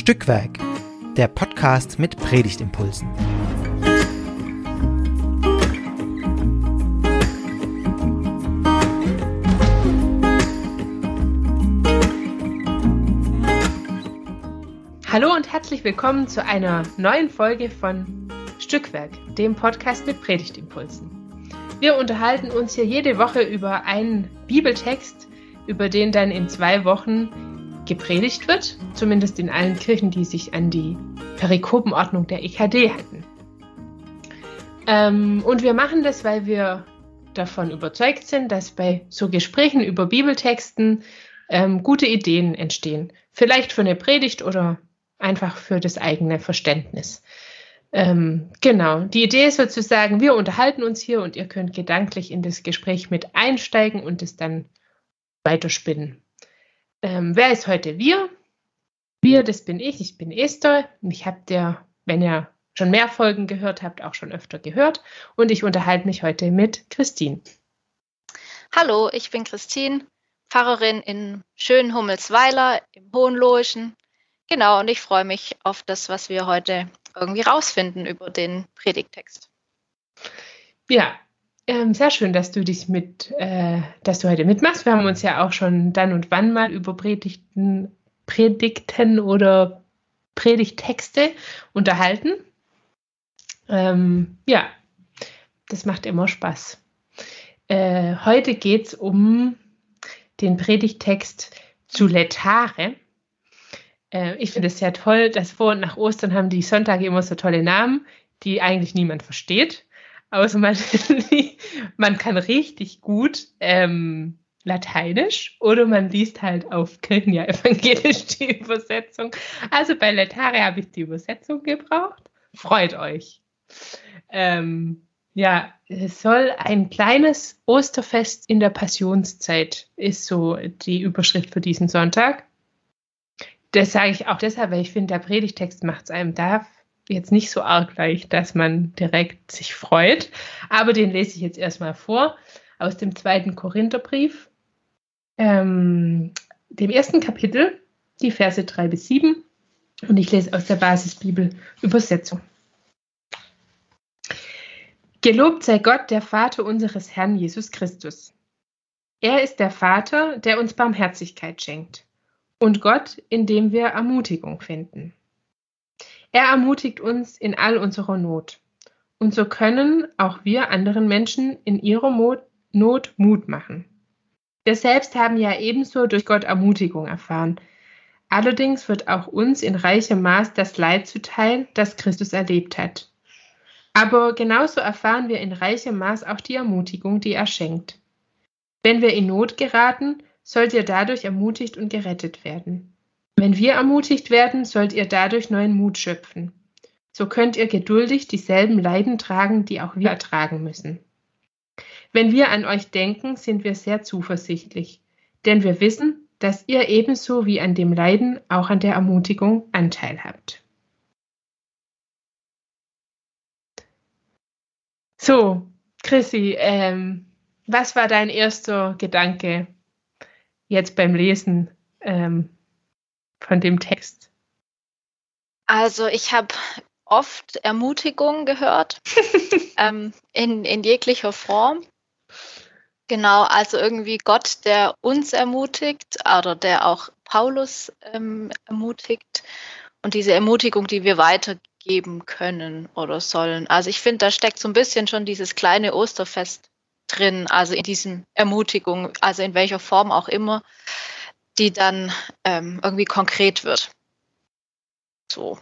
Stückwerk, der Podcast mit Predigtimpulsen. Hallo und herzlich willkommen zu einer neuen Folge von Stückwerk, dem Podcast mit Predigtimpulsen. Wir unterhalten uns hier jede Woche über einen Bibeltext, über den dann in zwei Wochen gepredigt wird, zumindest in allen Kirchen, die sich an die Perikopenordnung der EKD halten. Ähm, und wir machen das, weil wir davon überzeugt sind, dass bei so Gesprächen über Bibeltexten ähm, gute Ideen entstehen. Vielleicht für eine Predigt oder einfach für das eigene Verständnis. Ähm, genau, die Idee ist sozusagen, wir unterhalten uns hier und ihr könnt gedanklich in das Gespräch mit einsteigen und es dann weiterspinnen. Ähm, wer ist heute wir? Wir, das bin ich, ich bin Esther. Mich habt ihr, wenn ihr schon mehr Folgen gehört habt, auch schon öfter gehört. Und ich unterhalte mich heute mit Christine. Hallo, ich bin Christine, Pfarrerin in Schönhummelsweiler im Hohenlohischen. Genau, und ich freue mich auf das, was wir heute irgendwie rausfinden über den Predigtext. Ja, ähm, sehr schön, dass du dich mit, äh, dass du heute mitmachst. Wir haben uns ja auch schon dann und wann mal über Predigten, Predigten oder Predigtexte unterhalten. Ähm, ja, das macht immer Spaß. Äh, heute geht es um den Predigtext zu Letare. Äh, ich finde es sehr toll, dass vor und nach Ostern haben die Sonntage immer so tolle Namen, die eigentlich niemand versteht. Außer man, man kann richtig gut ähm, Lateinisch oder man liest halt auf Kirchenjahr evangelisch die Übersetzung. Also bei Letare habe ich die Übersetzung gebraucht. Freut euch. Ähm, ja, es soll ein kleines Osterfest in der Passionszeit, ist so die Überschrift für diesen Sonntag. Das sage ich auch deshalb, weil ich finde, der Predigtext macht es einem da jetzt nicht so arg leicht, dass man direkt sich freut. Aber den lese ich jetzt erstmal vor aus dem zweiten Korintherbrief, ähm, dem ersten Kapitel, die Verse 3 bis 7. Und ich lese aus der Basisbibel Übersetzung. Gelobt sei Gott, der Vater unseres Herrn Jesus Christus. Er ist der Vater, der uns Barmherzigkeit schenkt. Und Gott, in dem wir Ermutigung finden. Er ermutigt uns in all unserer Not. Und so können auch wir anderen Menschen in ihrer Not Mut machen. Wir selbst haben ja ebenso durch Gott Ermutigung erfahren. Allerdings wird auch uns in reichem Maß das Leid zuteil, das Christus erlebt hat. Aber genauso erfahren wir in reichem Maß auch die Ermutigung, die er schenkt. Wenn wir in Not geraten, sollt ihr dadurch ermutigt und gerettet werden. Wenn wir ermutigt werden, sollt ihr dadurch neuen Mut schöpfen. So könnt ihr geduldig dieselben Leiden tragen, die auch wir ertragen müssen. Wenn wir an euch denken, sind wir sehr zuversichtlich, denn wir wissen, dass ihr ebenso wie an dem Leiden auch an der Ermutigung Anteil habt. So, Chrissy, ähm, was war dein erster Gedanke jetzt beim Lesen ähm, von dem Text? Also ich habe oft Ermutigung gehört, ähm, in, in jeglicher Form. Genau, also irgendwie Gott, der uns ermutigt oder der auch Paulus ähm, ermutigt und diese Ermutigung, die wir weitergeben können oder sollen. Also ich finde, da steckt so ein bisschen schon dieses kleine Osterfest drin, also in diesen Ermutigung, also in welcher Form auch immer die dann ähm, irgendwie konkret wird. So,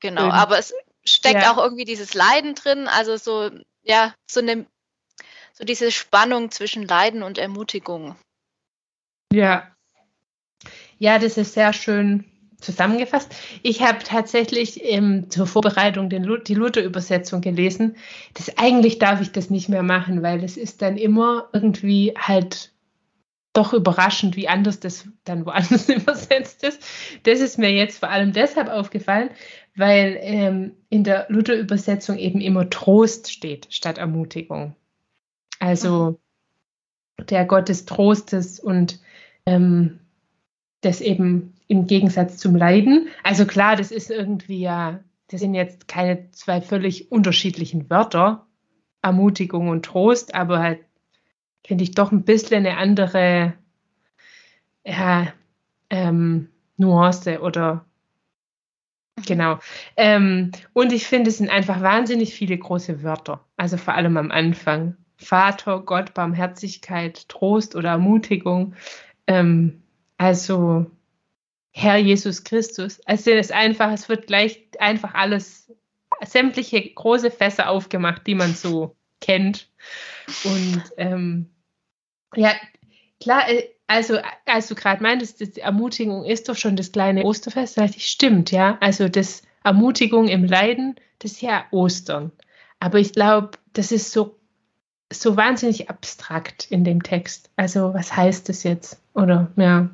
genau. Mhm. Aber es steckt ja. auch irgendwie dieses Leiden drin, also so, ja, so eine, so diese Spannung zwischen Leiden und Ermutigung. Ja. Ja, das ist sehr schön zusammengefasst. Ich habe tatsächlich ähm, zur Vorbereitung den, die Luther-Übersetzung gelesen. Das eigentlich darf ich das nicht mehr machen, weil es ist dann immer irgendwie halt doch überraschend, wie anders das dann woanders übersetzt ist. Das ist mir jetzt vor allem deshalb aufgefallen, weil ähm, in der Luther-Übersetzung eben immer Trost steht statt Ermutigung. Also mhm. der Gott des Trostes und ähm, das eben im Gegensatz zum Leiden. Also klar, das ist irgendwie ja, das sind jetzt keine zwei völlig unterschiedlichen Wörter, Ermutigung und Trost, aber halt finde ich doch ein bisschen eine andere ja, ähm, Nuance oder genau. Ähm, und ich finde, es sind einfach wahnsinnig viele große Wörter, also vor allem am Anfang. Vater, Gott, Barmherzigkeit, Trost oder Ermutigung. Ähm, also Herr Jesus Christus. Also es ist einfach, es wird gleich einfach alles, sämtliche große Fässer aufgemacht, die man so kennt. Und ähm, ja, klar, äh, also als du gerade meintest, die Ermutigung ist doch schon das kleine Osterfest, ich, stimmt, ja. Also das Ermutigung im Leiden, das ist ja Ostern. Aber ich glaube, das ist so, so wahnsinnig abstrakt in dem Text. Also was heißt das jetzt? Oder ja.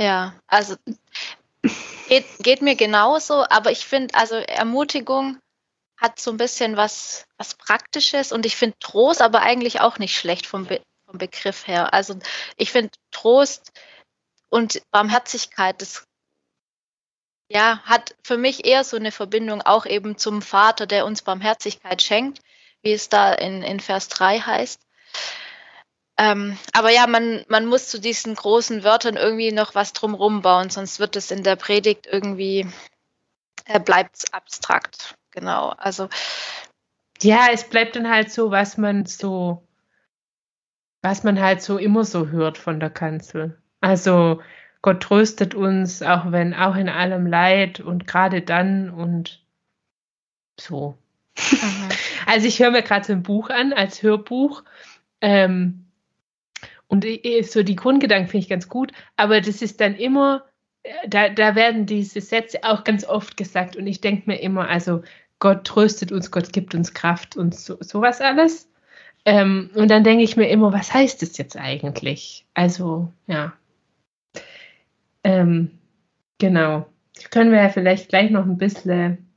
Ja, also geht, geht mir genauso, aber ich finde, also Ermutigung hat so ein bisschen was, was Praktisches und ich finde Trost aber eigentlich auch nicht schlecht vom, Be vom Begriff her. Also ich finde Trost und Barmherzigkeit, das ja, hat für mich eher so eine Verbindung auch eben zum Vater, der uns Barmherzigkeit schenkt, wie es da in, in Vers 3 heißt. Ähm, aber ja, man, man muss zu diesen großen Wörtern irgendwie noch was drumherum bauen, sonst wird es in der Predigt irgendwie, äh, bleibt abstrakt. Genau, also. Ja, es bleibt dann halt so, was man so, was man halt so immer so hört von der Kanzel. Also Gott tröstet uns, auch wenn, auch in allem Leid und gerade dann und so. Mhm. Also ich höre mir gerade so ein Buch an als Hörbuch. Ähm, und so die Grundgedanken finde ich ganz gut, aber das ist dann immer, äh, da, da werden diese Sätze auch ganz oft gesagt und ich denke mir immer, also Gott tröstet uns, Gott gibt uns Kraft und so, sowas alles. Ähm, und dann denke ich mir immer, was heißt das jetzt eigentlich? Also, ja. Ähm, genau. Können wir ja vielleicht gleich noch ein bisschen,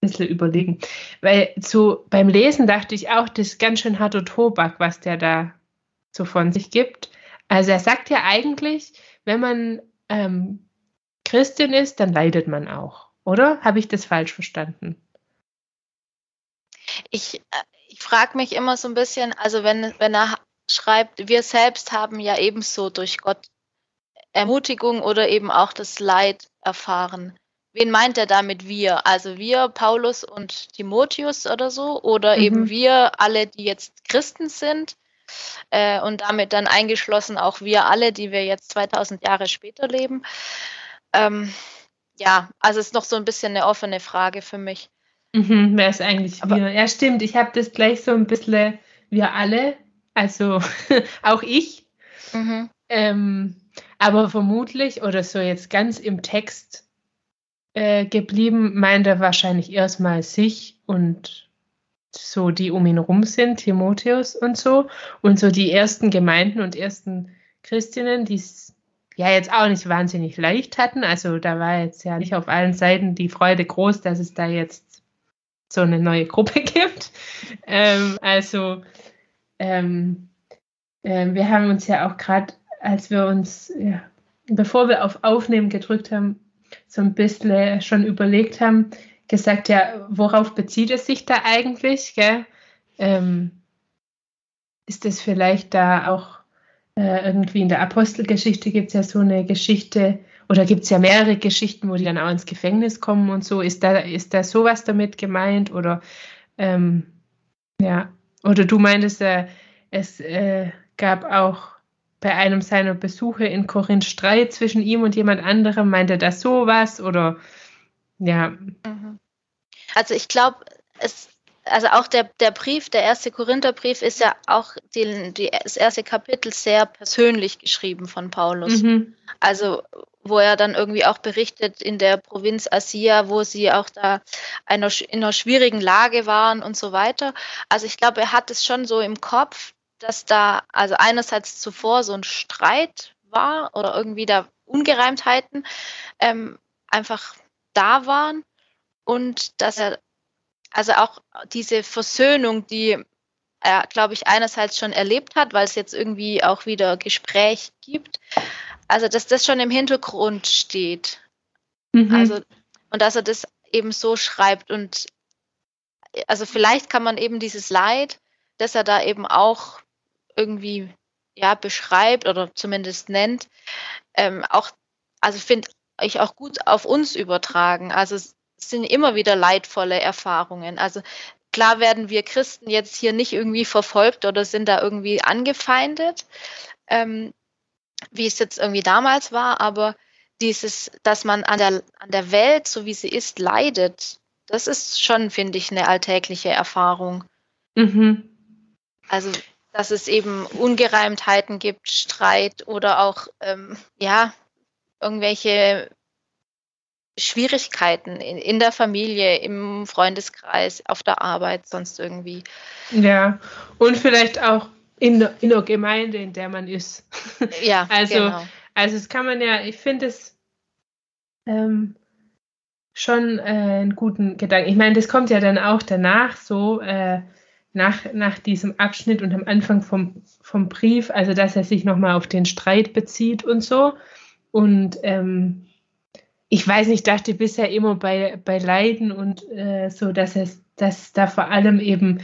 bisschen überlegen. Weil so beim Lesen dachte ich auch, das ist ganz schön harter Tobak, was der da so von sich gibt. Also er sagt ja eigentlich, wenn man ähm, Christin ist, dann leidet man auch, oder? Habe ich das falsch verstanden? Ich, äh, ich frage mich immer so ein bisschen, also wenn, wenn er schreibt, wir selbst haben ja ebenso durch Gott Ermutigung oder eben auch das Leid erfahren. Wen meint er damit wir? Also wir, Paulus und Timotheus oder so? Oder mhm. eben wir, alle, die jetzt Christen sind? äh, und damit dann eingeschlossen auch wir alle, die wir jetzt 2000 Jahre später leben. Ähm, ja, also ist noch so ein bisschen eine offene Frage für mich. Mhm, wer ist eigentlich Aber, wir? Ja, stimmt. Ich habe das gleich so ein bisschen wir alle, also auch ich. Mhm. Ähm, aber vermutlich oder so jetzt ganz im Text äh, geblieben, meint er wahrscheinlich erstmal sich und so die um ihn rum sind, Timotheus und so, und so die ersten Gemeinden und ersten Christinnen, die es ja jetzt auch nicht wahnsinnig leicht hatten. Also da war jetzt ja nicht auf allen Seiten die Freude groß, dass es da jetzt so eine neue Gruppe gibt. Ähm, also ähm, äh, wir haben uns ja auch gerade, als wir uns, ja, bevor wir auf Aufnehmen gedrückt haben, so ein bisschen schon überlegt haben, gesagt, ja, worauf bezieht es sich da eigentlich? Ähm, ist das vielleicht da auch äh, irgendwie in der Apostelgeschichte gibt es ja so eine Geschichte oder gibt es ja mehrere Geschichten, wo die dann auch ins Gefängnis kommen und so. Ist da, ist da sowas damit gemeint? Oder ähm, ja, oder du meintest, äh, es äh, gab auch bei einem seiner Besuche in Korinth Streit zwischen ihm und jemand anderem. Meint er da sowas? Oder ja. Mhm. Also ich glaube, es, also auch der, der Brief, der erste Korintherbrief ist ja auch die, die, das erste Kapitel sehr persönlich geschrieben von Paulus. Mhm. Also wo er dann irgendwie auch berichtet in der Provinz Asia, wo sie auch da einer, in einer schwierigen Lage waren und so weiter. Also ich glaube, er hat es schon so im Kopf, dass da also einerseits zuvor so ein Streit war oder irgendwie da Ungereimtheiten ähm, einfach da waren und dass er also auch diese Versöhnung, die er, glaube ich, einerseits schon erlebt hat, weil es jetzt irgendwie auch wieder Gespräch gibt, also dass das schon im Hintergrund steht. Mhm. Also, und dass er das eben so schreibt. Und also vielleicht kann man eben dieses Leid, das er da eben auch irgendwie ja, beschreibt oder zumindest nennt, ähm, auch, also finde ich auch gut auf uns übertragen. Also es sind immer wieder leidvolle Erfahrungen. Also klar werden wir Christen jetzt hier nicht irgendwie verfolgt oder sind da irgendwie angefeindet, ähm, wie es jetzt irgendwie damals war, aber dieses, dass man an der, an der Welt, so wie sie ist, leidet, das ist schon, finde ich, eine alltägliche Erfahrung. Mhm. Also, dass es eben Ungereimtheiten gibt, Streit oder auch, ähm, ja, irgendwelche Schwierigkeiten in, in der Familie, im Freundeskreis, auf der Arbeit, sonst irgendwie. Ja, und vielleicht auch in, in der Gemeinde, in der man ist. Ja, also, genau. also das kann man ja, ich finde es ähm, schon äh, einen guten Gedanken. Ich meine, das kommt ja dann auch danach so, äh, nach, nach diesem Abschnitt und am Anfang vom, vom Brief, also dass er sich nochmal auf den Streit bezieht und so. Und ähm, ich weiß nicht, dachte bisher immer bei, bei Leiden und äh, so, dass es, dass da vor allem eben,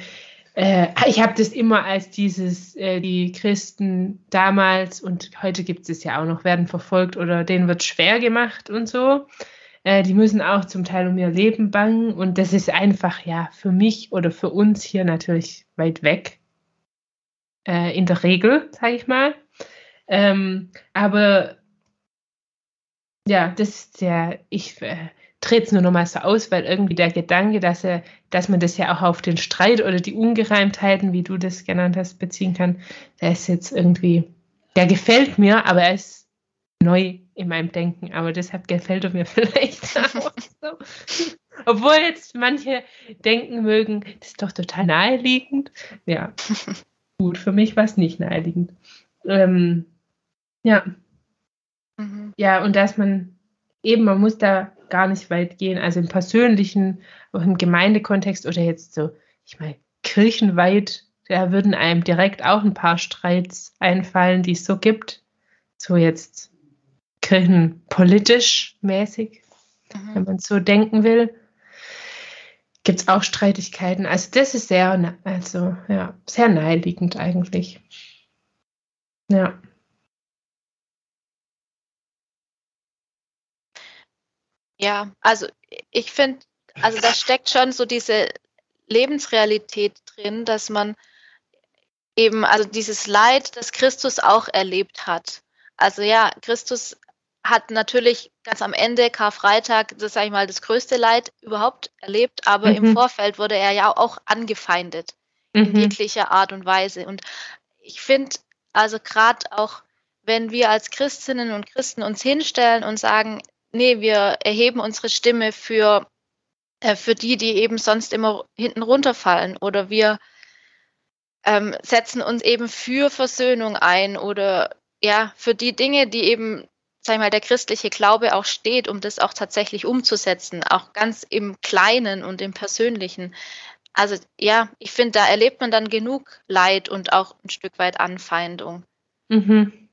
äh, ich habe das immer als dieses, äh, die Christen damals und heute gibt es ja auch noch, werden verfolgt oder denen wird schwer gemacht und so. Äh, die müssen auch zum Teil um ihr Leben bangen und das ist einfach ja für mich oder für uns hier natürlich weit weg. Äh, in der Regel, sage ich mal. Ähm, aber ja, das ist ja, ich trete es nur nochmal so aus, weil irgendwie der Gedanke, dass er, dass man das ja auch auf den Streit oder die Ungereimtheiten, wie du das genannt hast, beziehen kann, der ist jetzt irgendwie, der gefällt mir, aber er ist neu in meinem Denken, aber deshalb gefällt er mir vielleicht auch so. Obwohl jetzt manche denken mögen, das ist doch total naheliegend. Ja, gut, für mich war es nicht naheliegend. Ähm, ja, Mhm. Ja, und dass man eben, man muss da gar nicht weit gehen, also im persönlichen, auch im Gemeindekontext oder jetzt so, ich meine, kirchenweit, da würden einem direkt auch ein paar Streits einfallen, die es so gibt. So jetzt kirchenpolitisch mäßig, mhm. wenn man so denken will, gibt es auch Streitigkeiten. Also das ist sehr, also ja, sehr naheliegend eigentlich. Ja. Ja, also ich finde, also da steckt schon so diese Lebensrealität drin, dass man eben, also dieses Leid, das Christus auch erlebt hat. Also ja, Christus hat natürlich ganz am Ende, Karfreitag, das sage ich mal, das größte Leid überhaupt erlebt, aber mhm. im Vorfeld wurde er ja auch angefeindet mhm. in jeglicher Art und Weise. Und ich finde, also gerade auch, wenn wir als Christinnen und Christen uns hinstellen und sagen, nee, wir erheben unsere Stimme für, äh, für die, die eben sonst immer hinten runterfallen oder wir ähm, setzen uns eben für Versöhnung ein oder ja, für die Dinge, die eben, sag ich mal, der christliche Glaube auch steht, um das auch tatsächlich umzusetzen, auch ganz im Kleinen und im Persönlichen. Also ja, ich finde, da erlebt man dann genug Leid und auch ein Stück weit Anfeindung. Mhm.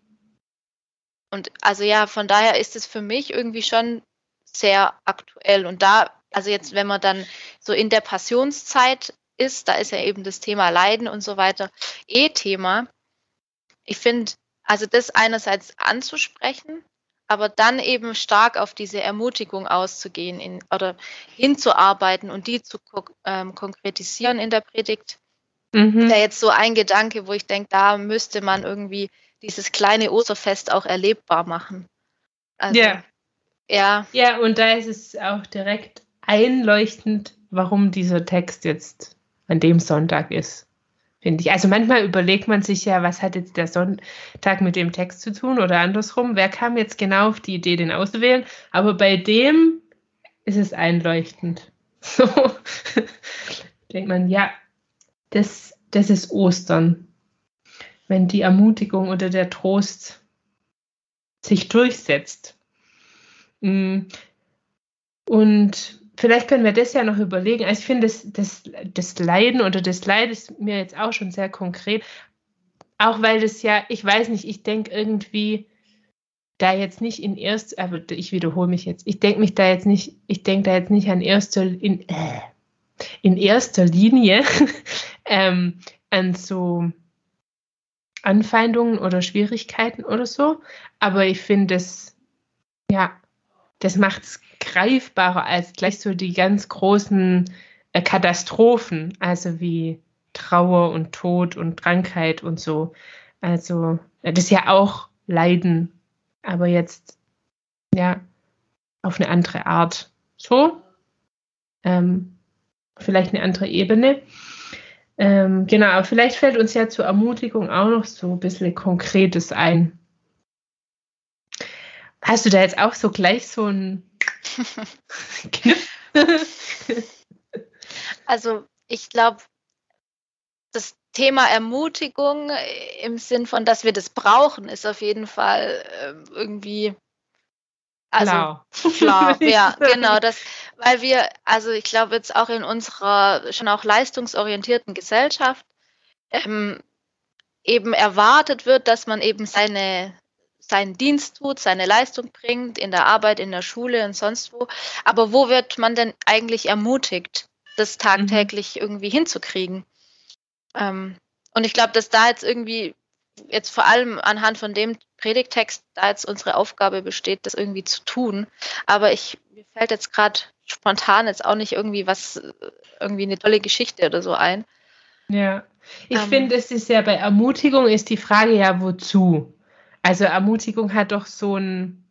Und also ja, von daher ist es für mich irgendwie schon sehr aktuell. Und da, also jetzt, wenn man dann so in der Passionszeit ist, da ist ja eben das Thema Leiden und so weiter eh Thema. Ich finde, also das einerseits anzusprechen, aber dann eben stark auf diese Ermutigung auszugehen in, oder hinzuarbeiten und die zu ähm, konkretisieren in der Predigt. Mhm. Wäre jetzt so ein Gedanke, wo ich denke, da müsste man irgendwie dieses kleine Osterfest auch erlebbar machen. Also, ja. Ja. Ja, und da ist es auch direkt einleuchtend, warum dieser Text jetzt an dem Sonntag ist, finde ich. Also manchmal überlegt man sich ja, was hat jetzt der Sonntag mit dem Text zu tun oder andersrum. Wer kam jetzt genau auf die Idee, den auszuwählen? Aber bei dem ist es einleuchtend. So denkt man, ja, das, das ist Ostern wenn die Ermutigung oder der Trost sich durchsetzt. Mm. Und vielleicht können wir das ja noch überlegen. Also ich finde, das, das, das Leiden oder das Leid ist mir jetzt auch schon sehr konkret. Auch weil das ja, ich weiß nicht, ich denke irgendwie, da jetzt nicht in erst, aber ich wiederhole mich jetzt, ich denke mich da jetzt nicht, ich denke da jetzt nicht an erster, in, äh, in erster Linie ähm, an so Anfeindungen oder Schwierigkeiten oder so, aber ich finde es, ja, das macht es greifbarer als gleich so die ganz großen äh, Katastrophen, also wie Trauer und Tod und Krankheit und so. Also das ist ja auch Leiden, aber jetzt ja auf eine andere Art. So, ähm, vielleicht eine andere Ebene. Ähm, genau, aber vielleicht fällt uns ja zur Ermutigung auch noch so ein bisschen Konkretes ein. Hast du da jetzt auch so gleich so ein Also ich glaube, das Thema Ermutigung im Sinn von, dass wir das brauchen, ist auf jeden Fall äh, irgendwie also klar, klar ja, genau, das, weil wir, also ich glaube jetzt auch in unserer schon auch leistungsorientierten Gesellschaft ähm, eben erwartet wird, dass man eben seine seinen Dienst tut, seine Leistung bringt, in der Arbeit, in der Schule und sonst wo. Aber wo wird man denn eigentlich ermutigt, das tagtäglich mhm. irgendwie hinzukriegen? Ähm, und ich glaube, dass da jetzt irgendwie, jetzt vor allem anhand von dem Predigtext, da jetzt unsere Aufgabe besteht, das irgendwie zu tun. Aber ich, mir fällt jetzt gerade spontan jetzt auch nicht irgendwie was, irgendwie eine tolle Geschichte oder so ein. Ja, ich ähm, finde, es ist ja bei Ermutigung ist die Frage ja, wozu? Also Ermutigung hat doch so ein,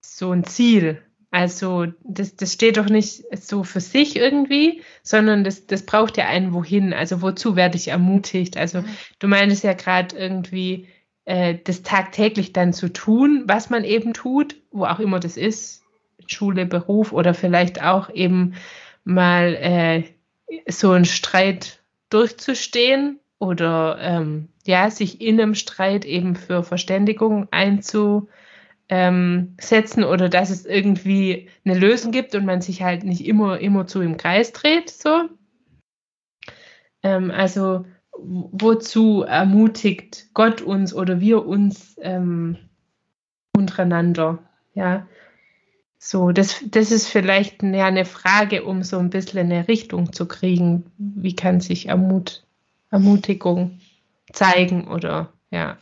so ein Ziel. Also das, das steht doch nicht so für sich irgendwie, sondern das, das braucht ja einen wohin. Also wozu werde ich ermutigt? Also mhm. du meinst ja gerade irgendwie, äh, das tagtäglich dann zu tun, was man eben tut, wo auch immer das ist, Schule, Beruf oder vielleicht auch eben mal äh, so einen Streit durchzustehen oder ähm, ja, sich in einem Streit eben für Verständigung einzusetzen oder dass es irgendwie eine Lösung gibt und man sich halt nicht immer, immer zu im Kreis dreht, so. Ähm, also, wozu ermutigt Gott uns oder wir uns ähm, untereinander, ja. So, das, das ist vielleicht ja, eine Frage, um so ein bisschen eine Richtung zu kriegen. Wie kann sich Ermut, Ermutigung zeigen oder ja.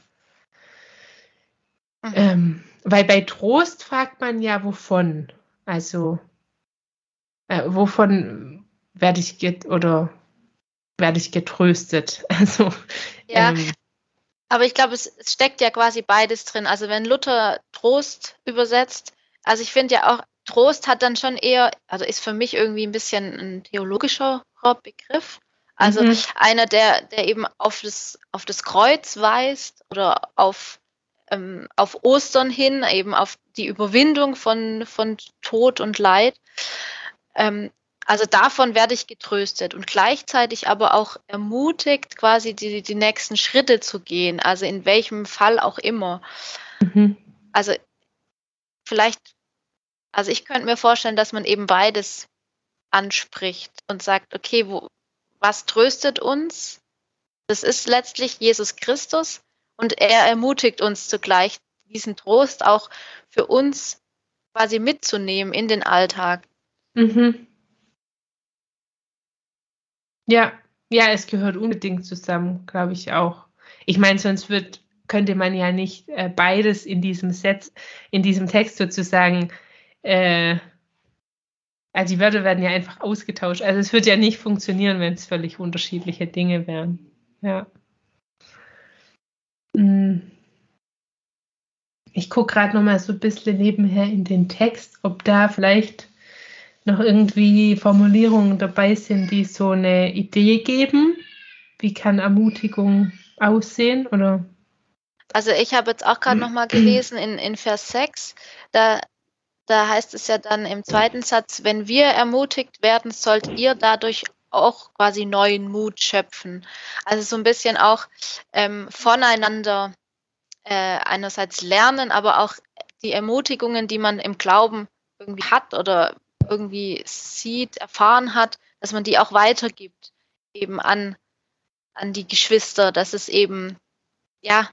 Mhm. Ähm, weil bei Trost fragt man ja, wovon? Also, äh, wovon werde ich get oder werde ich getröstet? Also, ja. Ähm, aber ich glaube, es, es steckt ja quasi beides drin. Also wenn Luther Trost übersetzt, also ich finde ja auch, Trost hat dann schon eher, also ist für mich irgendwie ein bisschen ein theologischer Begriff. Also mhm. einer, der, der eben auf das, auf das Kreuz weist oder auf, ähm, auf Ostern hin, eben auf die Überwindung von, von Tod und Leid. Ähm, also davon werde ich getröstet und gleichzeitig aber auch ermutigt, quasi die, die nächsten Schritte zu gehen, also in welchem Fall auch immer. Mhm. Also vielleicht, also ich könnte mir vorstellen, dass man eben beides anspricht und sagt, okay, wo, was tröstet uns? Das ist letztlich Jesus Christus und er ermutigt uns zugleich, diesen Trost auch für uns quasi mitzunehmen in den Alltag. Mhm. Ja, ja, es gehört unbedingt zusammen, glaube ich auch. Ich meine, sonst wird, könnte man ja nicht äh, beides in diesem Set, in diesem Text sozusagen äh, also die Wörter werden ja einfach ausgetauscht. Also es wird ja nicht funktionieren, wenn es völlig unterschiedliche Dinge wären. Ja. Hm. Ich gucke gerade noch mal so ein bisschen nebenher in den Text, ob da vielleicht noch irgendwie Formulierungen dabei sind, die so eine Idee geben. Wie kann Ermutigung aussehen? Oder? Also ich habe jetzt auch gerade noch mal gelesen in, in Vers 6, da da heißt es ja dann im zweiten Satz, wenn wir ermutigt werden, sollt ihr dadurch auch quasi neuen Mut schöpfen. Also so ein bisschen auch ähm, voneinander äh, einerseits lernen, aber auch die Ermutigungen, die man im Glauben irgendwie hat oder irgendwie sieht, erfahren hat, dass man die auch weitergibt, eben an, an die Geschwister, dass es eben, ja,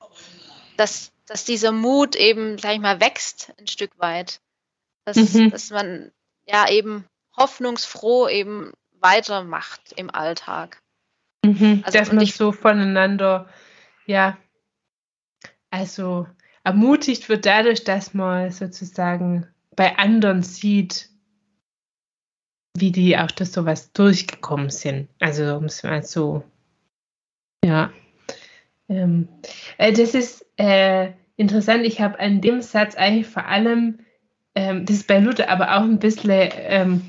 dass, dass dieser Mut eben, sag ich mal, wächst ein Stück weit. Dass, mhm. dass man ja eben hoffnungsfroh eben weitermacht im Alltag. Mhm, also, dass man ich, so voneinander, ja, also ermutigt wird dadurch, dass man sozusagen bei anderen sieht, wie die auch durch sowas durchgekommen sind. Also um es mal so, ja. Ähm, äh, das ist äh, interessant. Ich habe an dem Satz eigentlich vor allem, ähm, das ist bei Luther aber auch ein bisschen ähm,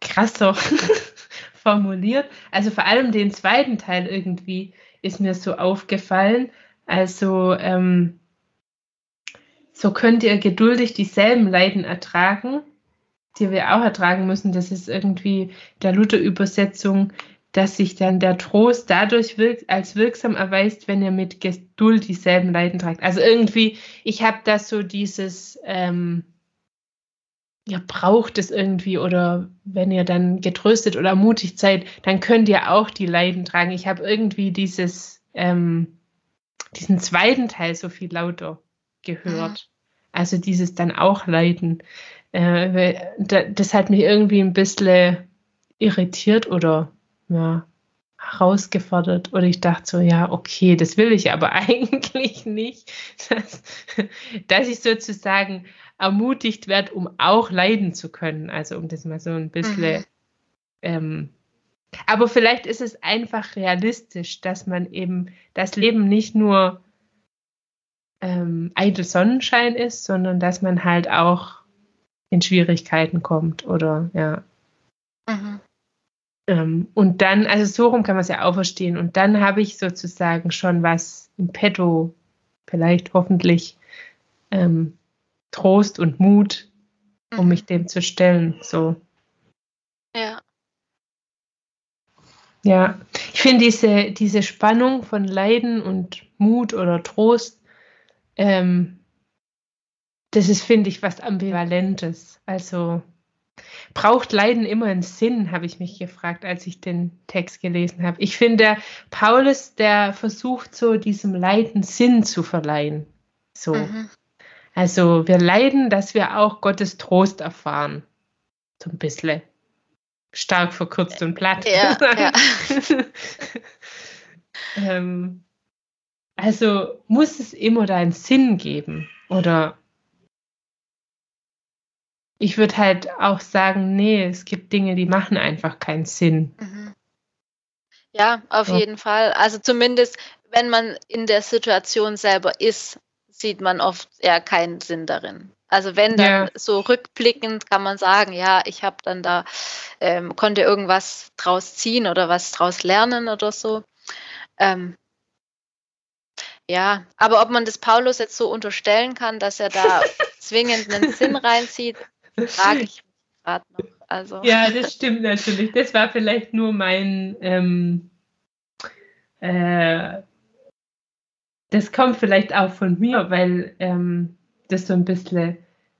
krasser formuliert. Also vor allem den zweiten Teil irgendwie ist mir so aufgefallen. Also ähm, so könnt ihr geduldig dieselben Leiden ertragen, die wir auch ertragen müssen. Das ist irgendwie der Luther-Übersetzung, dass sich dann der Trost dadurch wirkt, als wirksam erweist, wenn ihr mit Geduld dieselben Leiden tragt. Also irgendwie, ich habe da so dieses, ähm, ihr braucht es irgendwie oder wenn ihr dann getröstet oder ermutigt seid, dann könnt ihr auch die Leiden tragen. Ich habe irgendwie dieses, ähm, diesen zweiten Teil so viel lauter gehört. Also dieses dann auch Leiden. Äh, das hat mich irgendwie ein bisschen irritiert oder ja, herausgefordert. Oder ich dachte so, ja, okay, das will ich aber eigentlich nicht, dass, dass ich sozusagen ermutigt werde, um auch leiden zu können. Also um das mal so ein bisschen. Mhm. Ähm, aber vielleicht ist es einfach realistisch, dass man eben das Leben nicht nur ähm, eitel Sonnenschein ist, sondern dass man halt auch in Schwierigkeiten kommt oder ja. Mhm. Ähm, und dann, also so rum kann man es ja auch verstehen. Und dann habe ich sozusagen schon was im Petto, vielleicht hoffentlich ähm, Trost und Mut, um mhm. mich dem zu stellen. So. Ja. Ja, ich finde diese, diese Spannung von Leiden und Mut oder Trost, ähm, das ist, finde ich, was Ambivalentes. Also braucht Leiden immer einen Sinn, habe ich mich gefragt, als ich den Text gelesen habe. Ich finde, Paulus, der versucht so diesem Leiden Sinn zu verleihen. So. Mhm. Also wir leiden, dass wir auch Gottes Trost erfahren. So ein bisschen. Stark verkürzt und platt. Ja, ja. ähm, also muss es immer da einen Sinn geben? Oder ich würde halt auch sagen, nee, es gibt Dinge, die machen einfach keinen Sinn. Mhm. Ja, auf ja. jeden Fall. Also zumindest, wenn man in der Situation selber ist, sieht man oft eher keinen Sinn darin. Also wenn dann ja. so rückblickend kann man sagen, ja, ich habe dann da, ähm, konnte irgendwas draus ziehen oder was draus lernen oder so. Ähm, ja, aber ob man das Paulus jetzt so unterstellen kann, dass er da zwingend einen Sinn reinzieht, frage ich mich gerade noch. Also. Ja, das stimmt natürlich. Das war vielleicht nur mein, ähm, äh, das kommt vielleicht auch von mir, weil ähm, das so ein bisschen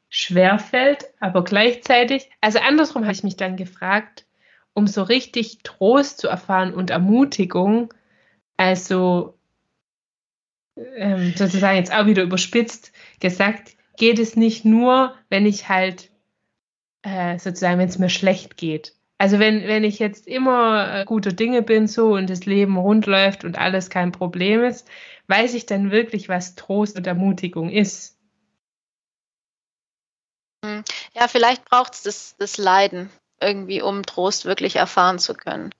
schwer fällt, aber gleichzeitig, also andersrum habe ich mich dann gefragt, um so richtig Trost zu erfahren und Ermutigung, also ähm, sozusagen jetzt auch wieder überspitzt gesagt, geht es nicht nur, wenn ich halt äh, sozusagen, wenn es mir schlecht geht. Also wenn, wenn ich jetzt immer äh, guter Dinge bin so und das Leben rund läuft und alles kein Problem ist, weiß ich dann wirklich, was Trost und Ermutigung ist. Hm. Ja, vielleicht braucht es das, das Leiden irgendwie, um Trost wirklich erfahren zu können.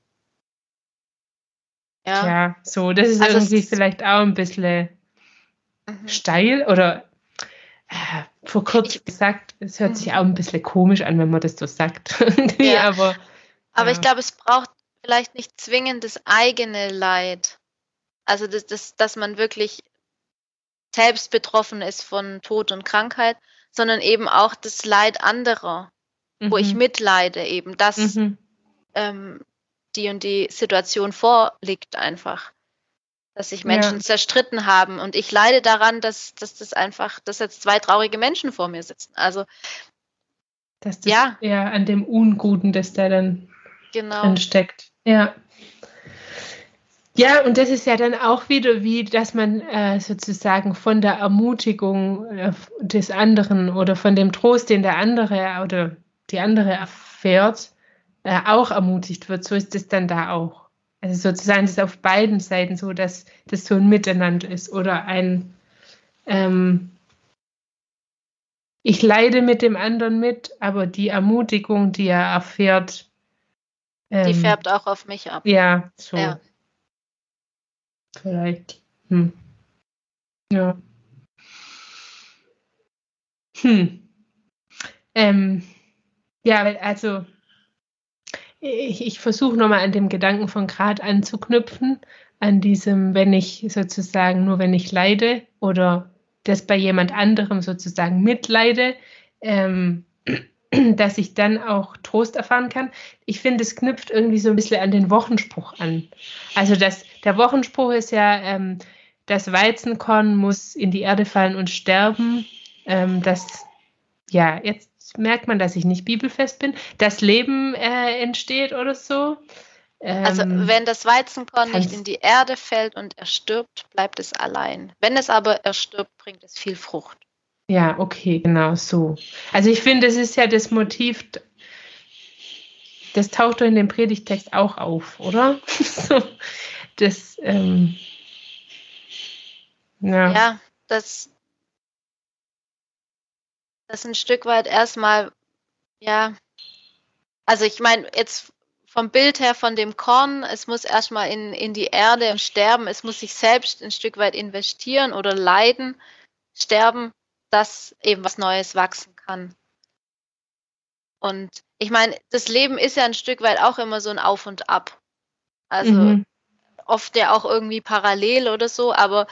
Ja, ja so, das ist also irgendwie vielleicht auch ein bisschen mhm. steil oder äh, vor kurzem gesagt, es hört mhm. sich auch ein bisschen komisch an, wenn man das so sagt. ja. aber, aber ja. ich glaube, es braucht vielleicht nicht zwingend das eigene Leid. Also, das, das, dass man wirklich selbst betroffen ist von Tod und Krankheit, sondern eben auch das Leid anderer, mhm. wo ich mhm. mitleide, eben, dass mhm. ähm, die und die Situation vorliegt einfach. Dass sich Menschen ja. zerstritten haben und ich leide daran, dass, dass das einfach, dass jetzt zwei traurige Menschen vor mir sitzen. Also dass das ja. eher an dem Unguten, das da dann genau. drin steckt. Ja. Ja, und das ist ja dann auch wieder wie, dass man äh, sozusagen von der Ermutigung äh, des anderen oder von dem Trost, den der andere oder die andere erfährt, äh, auch ermutigt wird. So ist es dann da auch. Also sozusagen ist auf beiden Seiten so, dass das so ein Miteinander ist oder ein ähm, ich leide mit dem anderen mit, aber die Ermutigung, die er erfährt, ähm, die färbt auch auf mich ab. Ja, so. Ja. Vielleicht. Hm. Ja. Hm. Ähm, ja, also ich, ich versuche nochmal an dem Gedanken von Grad anzuknüpfen, an diesem, wenn ich sozusagen nur wenn ich leide oder das bei jemand anderem sozusagen mitleide, ähm, dass ich dann auch Trost erfahren kann. Ich finde, es knüpft irgendwie so ein bisschen an den Wochenspruch an. Also das, der Wochenspruch ist ja, ähm, das Weizenkorn muss in die Erde fallen und sterben. Ähm, das, ja, jetzt merkt man, dass ich nicht bibelfest bin. Das Leben äh, entsteht oder so. also ähm, wenn das Weizenkorn nicht in die Erde fällt und er stirbt, bleibt es allein. Wenn es aber erstirbt, bringt es viel Frucht. Ja, okay, genau so. Also ich finde, das ist ja das Motiv, das taucht doch in dem Predigtext auch auf, oder? so, das, ähm, ja. ja, das, das ein Stück weit erstmal, ja, also ich meine, jetzt vom Bild her von dem Korn, es muss erstmal in, in die Erde sterben, es muss sich selbst ein Stück weit investieren oder leiden, sterben, dass eben was Neues wachsen kann. Und ich meine, das Leben ist ja ein Stück weit auch immer so ein Auf und Ab. Also mhm. oft ja auch irgendwie parallel oder so, aber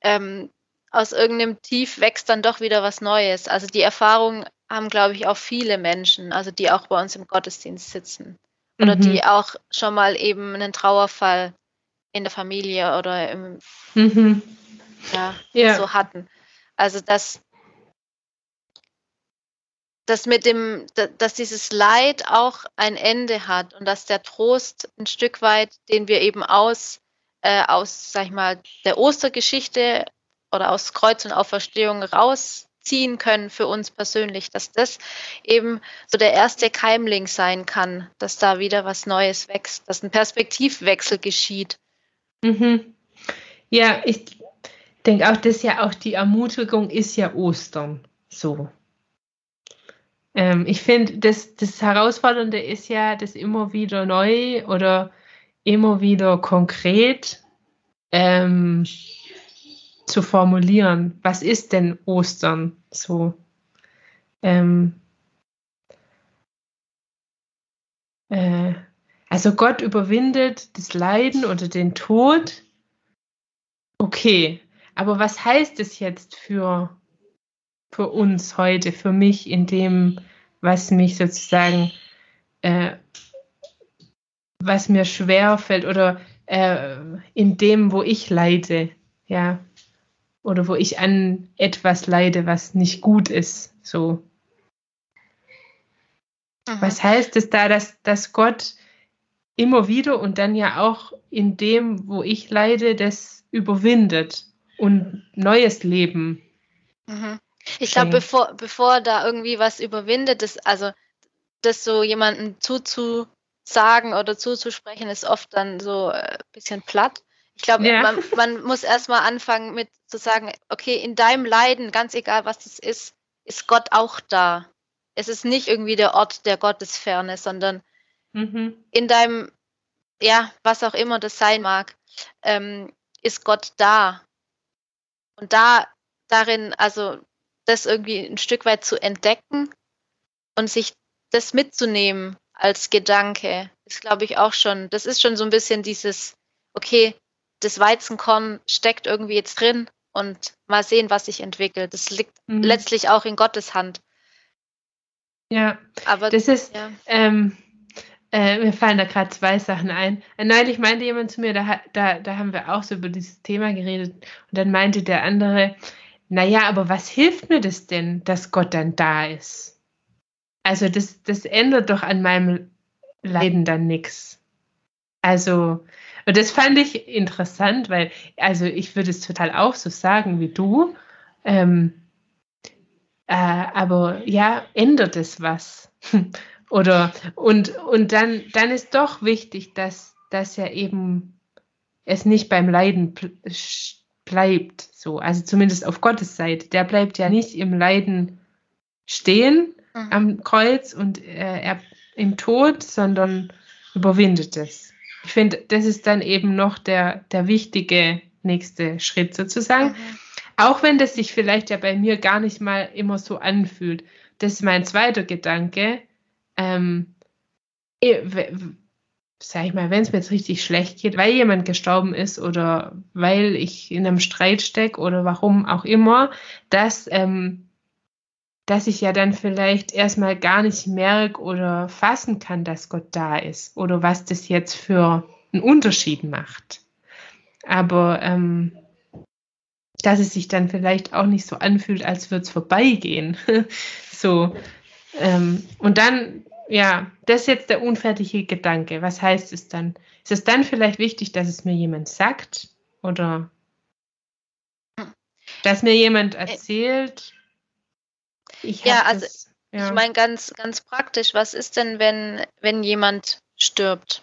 ähm, aus irgendeinem Tief wächst dann doch wieder was Neues. Also die Erfahrung haben, glaube ich, auch viele Menschen, also die auch bei uns im Gottesdienst sitzen. Oder mhm. die auch schon mal eben einen Trauerfall in der Familie oder im, mhm. ja, ja, so hatten. Also das, dass mit dem, dass dieses Leid auch ein Ende hat und dass der Trost ein Stück weit, den wir eben aus, äh, aus, sag ich mal, der Ostergeschichte oder aus Kreuz und Auferstehung rausziehen können für uns persönlich, dass das eben so der erste Keimling sein kann, dass da wieder was Neues wächst, dass ein Perspektivwechsel geschieht. Mhm. Ja, ich denke auch, dass ja auch die Ermutigung ist ja Ostern. So. Ähm, ich finde, das, das Herausfordernde ist ja, das immer wieder neu oder immer wieder konkret ähm, zu formulieren. Was ist denn Ostern so? Ähm, äh, also Gott überwindet das Leiden oder den Tod. Okay, aber was heißt es jetzt für für uns heute, für mich in dem, was mich sozusagen, äh, was mir schwer fällt oder äh, in dem, wo ich leide, ja, oder wo ich an etwas leide, was nicht gut ist, so. Mhm. Was heißt es da, dass, dass Gott immer wieder und dann ja auch in dem, wo ich leide, das überwindet und neues Leben mhm. Ich glaube, bevor, bevor da irgendwie was überwindet, das, also das so jemandem zuzusagen oder zuzusprechen, ist oft dann so ein äh, bisschen platt. Ich glaube, ja. man, man muss erstmal anfangen mit zu sagen, okay, in deinem Leiden, ganz egal was das ist, ist Gott auch da. Es ist nicht irgendwie der Ort der Gottesferne, sondern mhm. in deinem, ja, was auch immer das sein mag, ähm, ist Gott da. Und da, darin, also das irgendwie ein Stück weit zu entdecken und sich das mitzunehmen als Gedanke, ist, glaube ich, auch schon, das ist schon so ein bisschen dieses, okay, das Weizenkorn steckt irgendwie jetzt drin und mal sehen, was sich entwickelt. Das liegt mhm. letztlich auch in Gottes Hand. Ja, aber das ist, ja. ähm, äh, mir fallen da gerade zwei Sachen ein. Äh, neulich meinte jemand zu mir, da, da, da haben wir auch so über dieses Thema geredet und dann meinte der andere, naja, aber was hilft mir das denn, dass Gott dann da ist? Also das, das ändert doch an meinem Leiden dann nichts. Also, und das fand ich interessant, weil, also ich würde es total auch so sagen wie du. Ähm, äh, aber ja, ändert es was? Oder und, und dann, dann ist doch wichtig, dass, dass ja eben es nicht beim Leiden bleibt. So, also zumindest auf Gottes Seite. Der bleibt ja nicht im Leiden stehen mhm. am Kreuz und äh, er im Tod, sondern überwindet es. Ich finde, das ist dann eben noch der, der wichtige nächste Schritt sozusagen. Mhm. Auch wenn das sich vielleicht ja bei mir gar nicht mal immer so anfühlt. Das ist mein zweiter Gedanke. Ähm, sag ich mal, wenn es mir jetzt richtig schlecht geht, weil jemand gestorben ist oder weil ich in einem Streit stecke oder warum auch immer, dass, ähm, dass ich ja dann vielleicht erstmal gar nicht merke oder fassen kann, dass Gott da ist oder was das jetzt für einen Unterschied macht. Aber ähm, dass es sich dann vielleicht auch nicht so anfühlt, als würde es vorbeigehen. so. Ähm, und dann ja, das ist jetzt der unfertige Gedanke. Was heißt es dann? Ist es dann vielleicht wichtig, dass es mir jemand sagt oder dass mir jemand äh, erzählt? Ich ja, also das, ja. ich meine ganz, ganz praktisch, was ist denn, wenn, wenn jemand stirbt?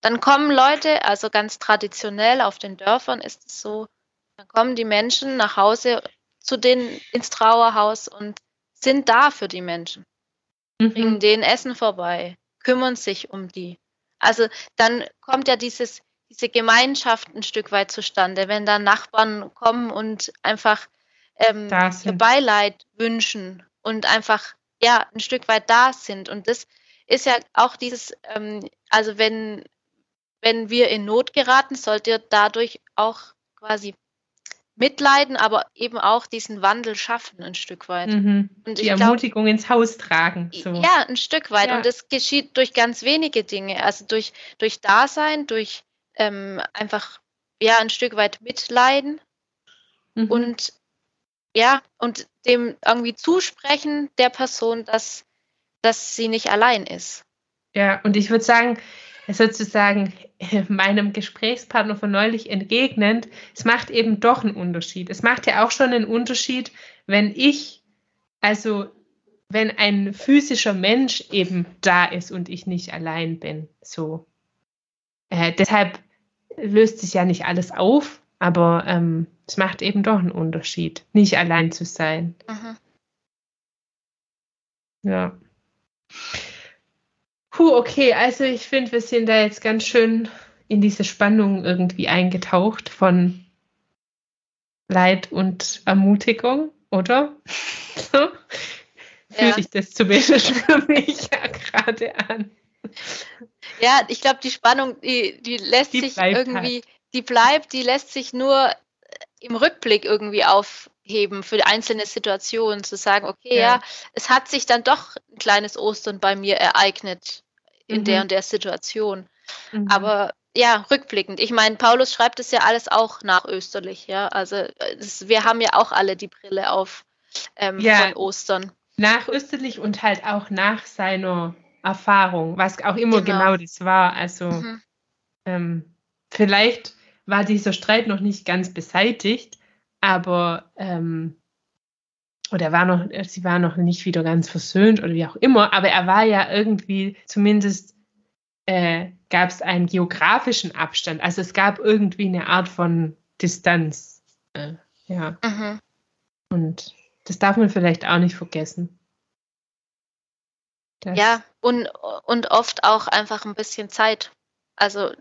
Dann kommen Leute, also ganz traditionell auf den Dörfern ist es so, dann kommen die Menschen nach Hause zu denen ins Trauerhaus und sind da für die Menschen mhm. bringen denen Essen vorbei, kümmern sich um die. Also dann kommt ja dieses, diese Gemeinschaft ein Stück weit zustande, wenn da Nachbarn kommen und einfach ähm, ihr Beileid wünschen und einfach ja ein Stück weit da sind. Und das ist ja auch dieses, ähm, also wenn, wenn wir in Not geraten, sollte dadurch auch quasi mitleiden, aber eben auch diesen Wandel schaffen ein Stück weit. Mhm. Die Ermutigung glaub, ins Haus tragen. So. Ja, ein Stück weit. Ja. Und das geschieht durch ganz wenige Dinge. Also durch, durch Dasein, durch ähm, einfach ja ein Stück weit mitleiden mhm. und ja, und dem irgendwie zusprechen der Person, dass, dass sie nicht allein ist. Ja, und ich würde sagen, sozusagen meinem Gesprächspartner von neulich entgegnend, es macht eben doch einen Unterschied. Es macht ja auch schon einen Unterschied, wenn ich, also wenn ein physischer Mensch eben da ist und ich nicht allein bin. So. Äh, deshalb löst sich ja nicht alles auf, aber ähm, es macht eben doch einen Unterschied, nicht allein zu sein. Mhm. Ja. Puh, okay, also ich finde, wir sind da jetzt ganz schön in diese Spannung irgendwie eingetaucht von Leid und Ermutigung, oder? So fühlt sich das zumindest für mich ja gerade an. Ja, ich glaube, die Spannung, die, die lässt die sich irgendwie, halt. die bleibt, die lässt sich nur im Rückblick irgendwie aufheben für einzelne Situationen, zu sagen, okay, ja. ja, es hat sich dann doch ein kleines Ostern bei mir ereignet in mhm. der und der Situation. Mhm. Aber ja, rückblickend. Ich meine, Paulus schreibt es ja alles auch nach österlich, ja. Also das, wir haben ja auch alle die Brille auf ähm, ja, von Ostern. Nach österlich und halt auch nach seiner Erfahrung, was auch immer genau, genau das war. Also mhm. ähm, vielleicht war dieser Streit noch nicht ganz beseitigt, aber ähm, oder war noch, sie war noch nicht wieder ganz versöhnt oder wie auch immer, aber er war ja irgendwie zumindest äh, gab es einen geografischen Abstand. Also es gab irgendwie eine Art von Distanz. Äh, ja. Mhm. Und das darf man vielleicht auch nicht vergessen. Das ja, und, und oft auch einfach ein bisschen Zeit. Also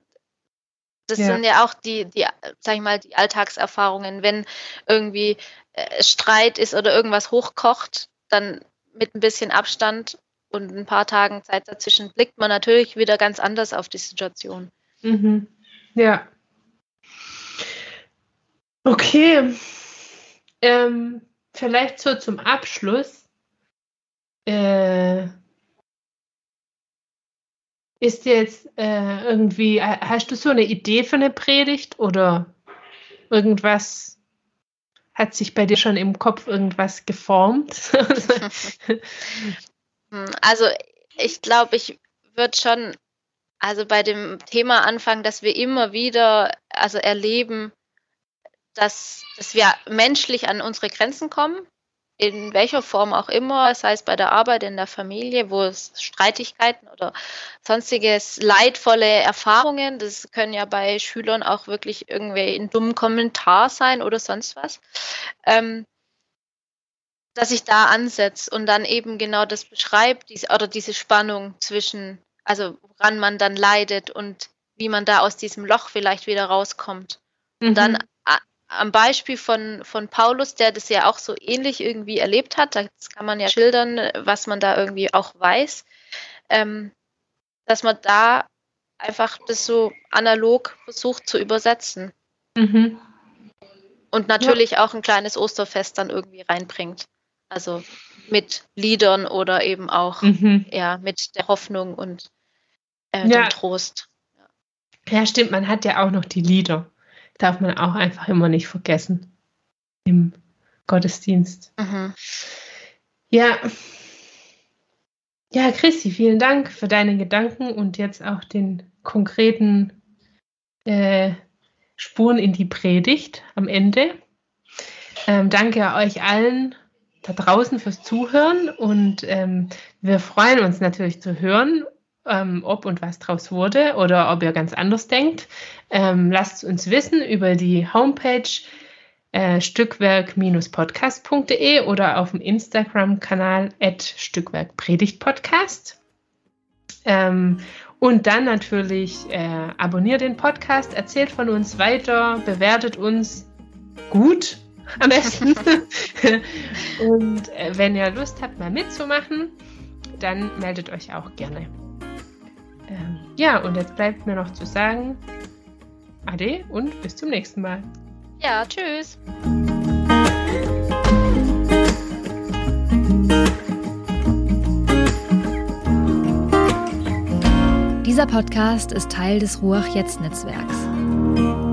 das ja. sind ja auch die, die, sag ich mal, die Alltagserfahrungen. Wenn irgendwie äh, Streit ist oder irgendwas hochkocht, dann mit ein bisschen Abstand und ein paar Tagen Zeit dazwischen blickt man natürlich wieder ganz anders auf die Situation. Mhm. Ja. Okay. Ähm, vielleicht so zum Abschluss. Äh, ist jetzt äh, irgendwie, hast du so eine Idee für eine Predigt oder irgendwas? Hat sich bei dir schon im Kopf irgendwas geformt? Also ich glaube, ich würde schon also bei dem Thema anfangen, dass wir immer wieder also erleben, dass, dass wir menschlich an unsere Grenzen kommen, in welcher Form auch immer, sei es bei der Arbeit, in der Familie, wo es Streitigkeiten oder sonstiges leidvolle Erfahrungen, das können ja bei Schülern auch wirklich irgendwie ein dummen Kommentar sein oder sonst was, ähm, dass ich da ansetze und dann eben genau das beschreibt, diese, oder diese Spannung zwischen, also woran man dann leidet und wie man da aus diesem Loch vielleicht wieder rauskommt. Und dann mhm am Beispiel von, von Paulus, der das ja auch so ähnlich irgendwie erlebt hat, das kann man ja schildern, was man da irgendwie auch weiß, ähm, dass man da einfach das so analog versucht zu übersetzen. Mhm. Und natürlich ja. auch ein kleines Osterfest dann irgendwie reinbringt. Also mit Liedern oder eben auch mhm. ja, mit der Hoffnung und äh, ja. dem Trost. Ja, stimmt, man hat ja auch noch die Lieder darf man auch einfach immer nicht vergessen im Gottesdienst. Mhm. Ja. Ja, Christi, vielen Dank für deine Gedanken und jetzt auch den konkreten äh, Spuren in die Predigt am Ende. Ähm, danke euch allen da draußen fürs Zuhören und ähm, wir freuen uns natürlich zu hören, ähm, ob und was draus wurde oder ob ihr ganz anders denkt. Ähm, lasst uns wissen über die Homepage äh, stückwerk-podcast.de oder auf dem Instagram-Kanal Stückwerkpredigtpodcast. Ähm, und dann natürlich äh, abonniert den Podcast, erzählt von uns weiter, bewertet uns gut am besten. und äh, wenn ihr Lust habt, mal mitzumachen, dann meldet euch auch gerne. Ähm, ja, und jetzt bleibt mir noch zu sagen, Ade und bis zum nächsten Mal. Ja, tschüss. Dieser Podcast ist Teil des Ruach Jetzt Netzwerks.